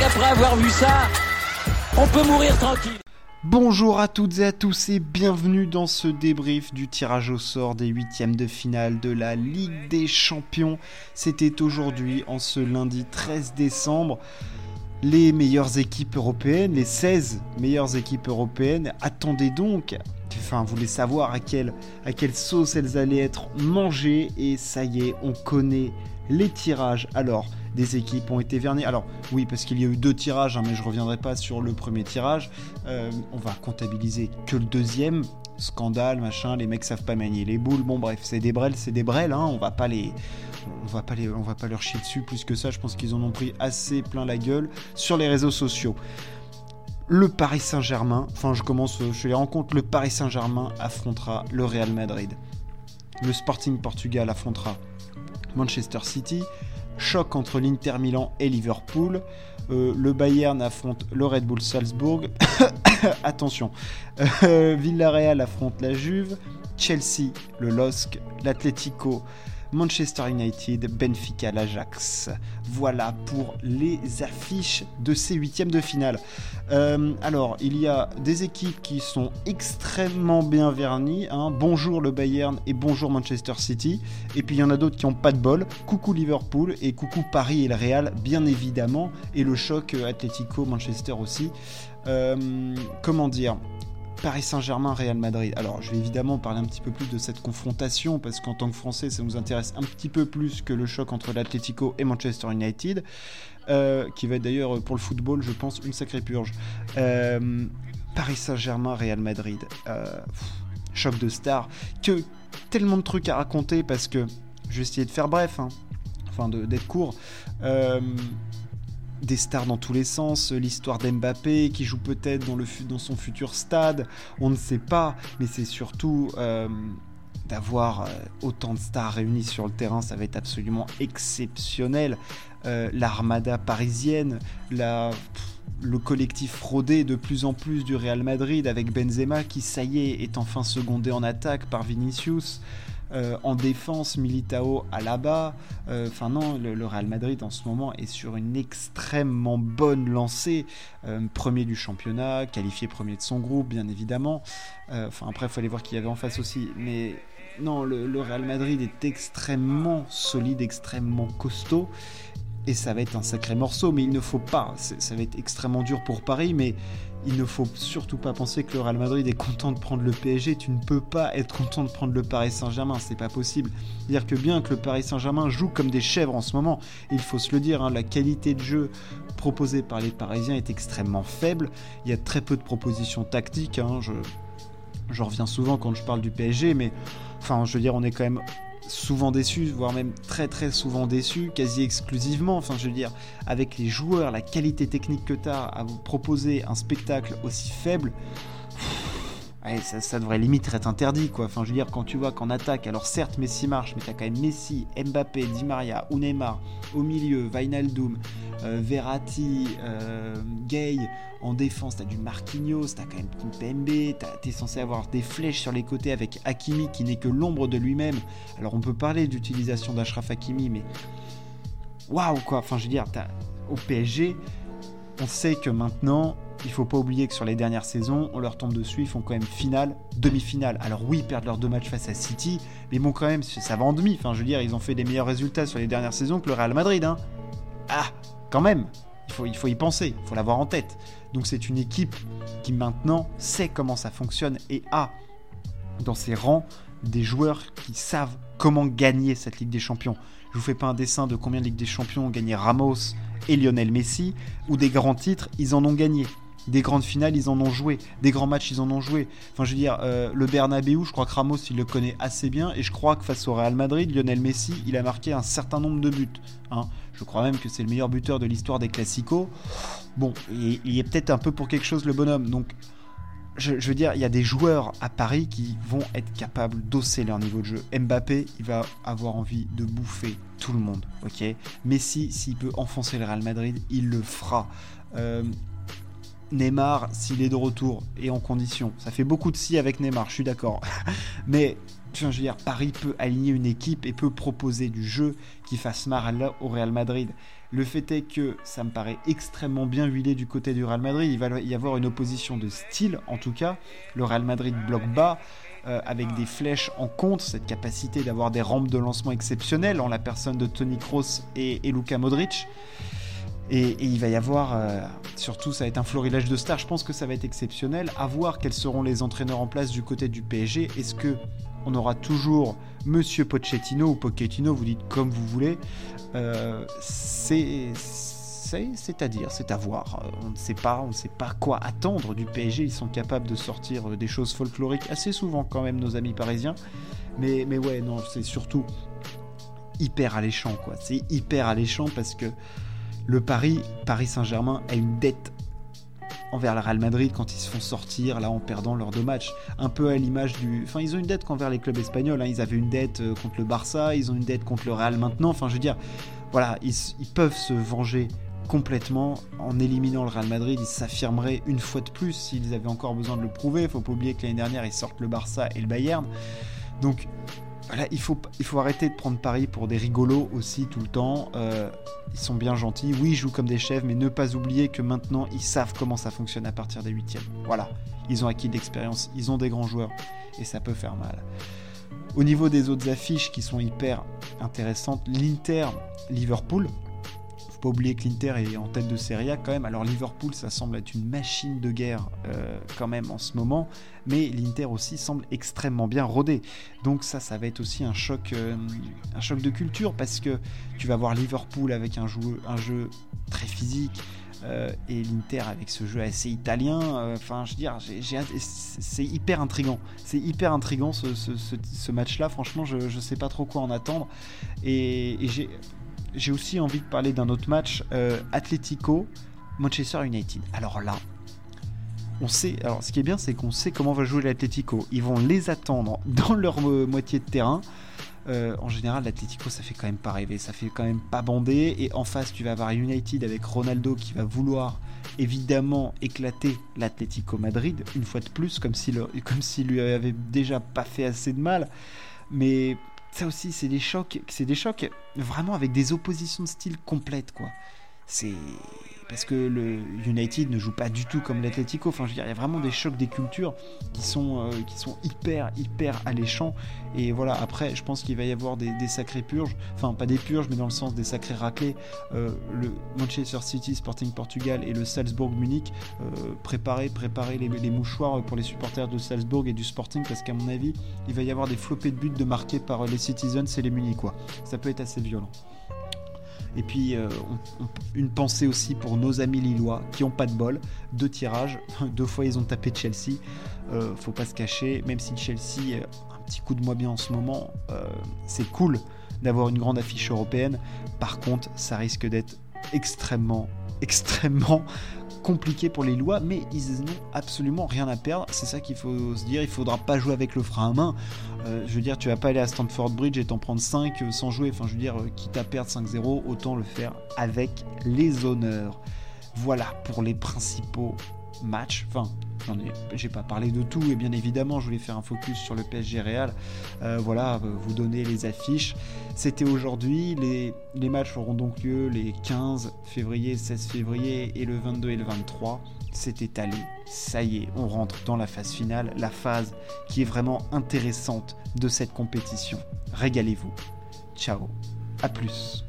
avoir vu ça, on peut mourir tranquille. Bonjour à toutes et à tous et bienvenue dans ce débrief du tirage au sort des huitièmes de finale de la Ligue des Champions. C'était aujourd'hui, en ce lundi 13 décembre, les meilleures équipes européennes, les 16 meilleures équipes européennes attendaient donc, enfin voulaient savoir à quelle, à quelle sauce elles allaient être mangées et ça y est, on connaît les tirages. Alors, des équipes ont été vernies. Alors oui, parce qu'il y a eu deux tirages, hein, mais je reviendrai pas sur le premier tirage. Euh, on va comptabiliser que le deuxième. Scandale, machin, les mecs savent pas manier les boules. Bon bref, c'est des brels, c'est des brels. Hein, on va pas les, on va pas les, on va pas leur chier dessus plus que ça. Je pense qu'ils en ont pris assez plein la gueule sur les réseaux sociaux. Le Paris Saint-Germain, enfin je commence, je les rencontre. Le Paris Saint-Germain affrontera le Real Madrid. Le Sporting Portugal affrontera Manchester City choc entre l'Inter Milan et Liverpool. Euh, le Bayern affronte le Red Bull Salzbourg. Attention. Euh, Villarreal affronte la Juve. Chelsea, le LOSC. L'Atlético Manchester United, Benfica, l'Ajax. Voilà pour les affiches de ces huitièmes de finale. Euh, alors, il y a des équipes qui sont extrêmement bien vernies. Hein. Bonjour le Bayern et bonjour Manchester City. Et puis il y en a d'autres qui n'ont pas de bol. Coucou Liverpool et coucou Paris et le Real, bien évidemment. Et le choc euh, Atlético Manchester aussi. Euh, comment dire? Paris Saint-Germain, Real Madrid. Alors, je vais évidemment parler un petit peu plus de cette confrontation parce qu'en tant que Français, ça nous intéresse un petit peu plus que le choc entre l'Atlético et Manchester United, euh, qui va être d'ailleurs pour le football, je pense, une sacrée purge. Euh, Paris Saint-Germain, Real Madrid. Euh, choc de stars. Que tellement de trucs à raconter parce que je vais essayer de faire bref, hein. enfin d'être court des stars dans tous les sens, l'histoire d'Mbappé qui joue peut-être dans, dans son futur stade, on ne sait pas, mais c'est surtout euh, d'avoir euh, autant de stars réunies sur le terrain, ça va être absolument exceptionnel. Euh, l'armada parisienne, la, le collectif fraudé de plus en plus du Real Madrid avec Benzema qui, ça y est, est enfin secondé en attaque par Vinicius. Euh, en défense, Militao à la bas. Euh, enfin non, le, Real Madrid en ce moment est sur une extrêmement bonne lancée. Euh, premier du championnat, qualifié premier de son groupe, bien évidemment. Enfin après, il faut aller voir qui y avait en face aussi. Mais non, le, Real Madrid est extrêmement solide, extrêmement costaud. Et ça va être un sacré morceau, mais il ne faut pas. Ça va être extrêmement dur pour Paris, mais il ne faut surtout pas penser que le Real Madrid est content de prendre le PSG. Tu ne peux pas être content de prendre le Paris Saint-Germain, c'est pas possible. Dire que bien que le Paris Saint-Germain joue comme des chèvres en ce moment, il faut se le dire, hein, la qualité de jeu proposée par les Parisiens est extrêmement faible. Il y a très peu de propositions tactiques. Hein. je, je reviens souvent quand je parle du PSG, mais enfin, je veux dire, on est quand même souvent déçu, voire même très très souvent déçu, quasi exclusivement, enfin je veux dire, avec les joueurs, la qualité technique que tu à vous proposer un spectacle aussi faible, ça, devrait limite être interdit quoi. Enfin je veux dire, quand tu vois qu'en attaque, alors certes Messi marche, mais tu as quand même Messi, Mbappé, Di Maria, ou au milieu, Wijnaldum, euh, Verratti, euh, Gay, en défense, t'as du Marquinhos, t'as quand même Kimpembe, t'es censé avoir des flèches sur les côtés avec Hakimi qui n'est que l'ombre de lui-même. Alors on peut parler d'utilisation d'Ashraf Hakimi, mais waouh quoi. Enfin je veux dire, au PSG, on sait que maintenant, il faut pas oublier que sur les dernières saisons, on leur tombe dessus, ils font quand même finale, demi-finale. Alors oui, perdre leurs deux matchs face à City, mais bon quand même, ça va en demi. Enfin je veux dire, ils ont fait des meilleurs résultats sur les dernières saisons que le Real Madrid. Hein. Ah, quand même il faut, il faut y penser, il faut l'avoir en tête. Donc c'est une équipe qui maintenant sait comment ça fonctionne et a dans ses rangs des joueurs qui savent comment gagner cette Ligue des Champions. Je vous fais pas un dessin de combien de Ligue des Champions ont gagné Ramos et Lionel Messi, ou des grands titres, ils en ont gagné. Des grandes finales, ils en ont joué. Des grands matchs, ils en ont joué. Enfin, je veux dire, euh, le Bernabeu, je crois que Ramos, il le connaît assez bien. Et je crois que face au Real Madrid, Lionel Messi, il a marqué un certain nombre de buts. Hein. Je crois même que c'est le meilleur buteur de l'histoire des Classicos. Bon, il, est peut-être un peu pour quelque chose, le bonhomme. Donc, je, veux dire, il y a des joueurs à Paris qui vont être capables d'osser leur niveau de jeu. Mbappé, il va avoir envie de bouffer tout le monde, ok? Messi, s'il peut enfoncer le Real Madrid, il le fera. Euh, Neymar, s'il est de retour et en condition, ça fait beaucoup de si avec Neymar, je suis d'accord. Mais je veux dire, Paris peut aligner une équipe et peut proposer du jeu qui fasse mal au Real Madrid. Le fait est que ça me paraît extrêmement bien huilé du côté du Real Madrid. Il va y avoir une opposition de style, en tout cas. Le Real Madrid bloque bas, euh, avec des flèches en compte, cette capacité d'avoir des rampes de lancement exceptionnelles en la personne de Tony Kroos et, et Modric. Et, il va y avoir, euh, surtout ça va être un florilège de stars, je pense que ça va être exceptionnel. À voir quels seront les entraîneurs en place du côté du PSG. Est-ce que on aura toujours Monsieur Pochettino ou Pochettino, vous dites comme vous voulez. Euh, c'est c'est-à-dire, c'est à voir. On ne sait pas, on ne sait pas quoi attendre du PSG. Ils sont capables de sortir des choses folkloriques assez souvent quand même, nos amis parisiens. Mais, mais ouais, non, c'est surtout hyper alléchant, quoi. C'est hyper alléchant parce que le Paris, Paris Saint-Germain a une dette envers le Real Madrid quand ils se font sortir là en perdant leurs deux matchs. Un peu à l'image du. Enfin, ils ont une dette qu'envers les clubs espagnols. Hein. Ils avaient une dette euh, contre le Barça, ils ont une dette contre le Real maintenant. Enfin, je veux dire, voilà, ils, peuvent se venger complètement en éliminant le Real Madrid. Ils s'affirmeraient une fois de plus s'ils avaient encore besoin de le prouver. Il faut pas oublier que l'année dernière, ils sortent le Barça et le Bayern. Donc, voilà, il faut, arrêter de prendre Paris pour des rigolos aussi tout le temps. Euh, ils sont bien gentils, oui, ils jouent comme des chefs, mais ne pas oublier que maintenant, ils savent comment ça fonctionne à partir des huitièmes. Voilà, ils ont acquis de l'expérience, ils ont des grands joueurs, et ça peut faire mal. Au niveau des autres affiches qui sont hyper intéressantes, l'Inter, Liverpool, pas oublier que l'Inter est en tête de Serie A quand même. Alors Liverpool, ça semble être une machine de guerre euh, quand même en ce moment, mais l'Inter aussi semble extrêmement bien rodé. Donc ça, ça va être aussi un choc, euh, un choc de culture parce que tu vas voir Liverpool avec un jeu, très physique. Euh, et l'Inter avec ce jeu assez italien, enfin je veux dire, c'est hyper intrigant. C'est hyper intrigant ce, match-là, franchement je ne sais pas trop quoi en attendre. Et j'ai j'ai aussi envie de parler d'un autre match, euh, Atletico, Manchester United. Alors là, on sait. Alors, ce qui est bien, c'est qu'on sait comment va jouer l'Atletico. Ils vont les attendre dans leur euh, moitié de terrain. Euh, en général, l'Atletico, ça fait quand même pas rêver, ça fait quand même pas bander. Et en face, tu vas avoir United avec Ronaldo qui va vouloir évidemment éclater l'Atletico Madrid une fois de plus, comme s'il s'il lui avait déjà pas fait assez de mal. Mais ça aussi, c'est des chocs, c'est des chocs vraiment avec des oppositions de style complètes, quoi. C'est parce que le United ne joue pas du tout comme l'Atletico. Enfin, je veux dire, il y a vraiment des chocs des cultures qui sont, euh, qui sont hyper, hyper alléchants. Et voilà, après, je pense qu'il va y avoir des, sacrés purges. Enfin, pas des purges, mais dans le sens des sacrés raclés. Euh, le Manchester City, Sporting Portugal et le Salzbourg Munich. Euh, préparez les, les, mouchoirs pour les supporters de Salzbourg et du Sporting, parce qu'à mon avis, il va y avoir des flopées de buts de marqués par les Citizens et les Munichois. Ça peut être assez violent. Et puis euh, une pensée aussi pour nos amis lillois qui ont pas de bol. Deux tirages, deux fois ils ont tapé Chelsea. Euh, faut pas se cacher, même si Chelsea un petit coup de moins bien en ce moment, euh, c'est cool d'avoir une grande affiche européenne. Par contre, ça risque d'être extrêmement, extrêmement compliqué pour les lois, mais ils n'ont absolument rien à perdre. C'est ça qu'il faut se dire. Il faudra pas jouer avec le frein à main. Euh, je veux dire, tu vas pas aller à Stanford Bridge et t'en prendre 5 euh, sans jouer. Enfin, je veux dire, euh, quitte à perdre 5-0, autant le faire avec les honneurs. Voilà pour les principaux matchs. Enfin, j'ai pas parlé de tout et bien évidemment, je voulais faire un focus sur le PSG Real. voilà, vous donner les affiches. C'était aujourd'hui. Les, les matchs auront donc lieu les 15 février, 16 février et le 22 et le 23 c'est étalé. Ça y est, on rentre dans la phase finale, la phase qui est vraiment intéressante de cette compétition. Régalez-vous. Ciao, à plus.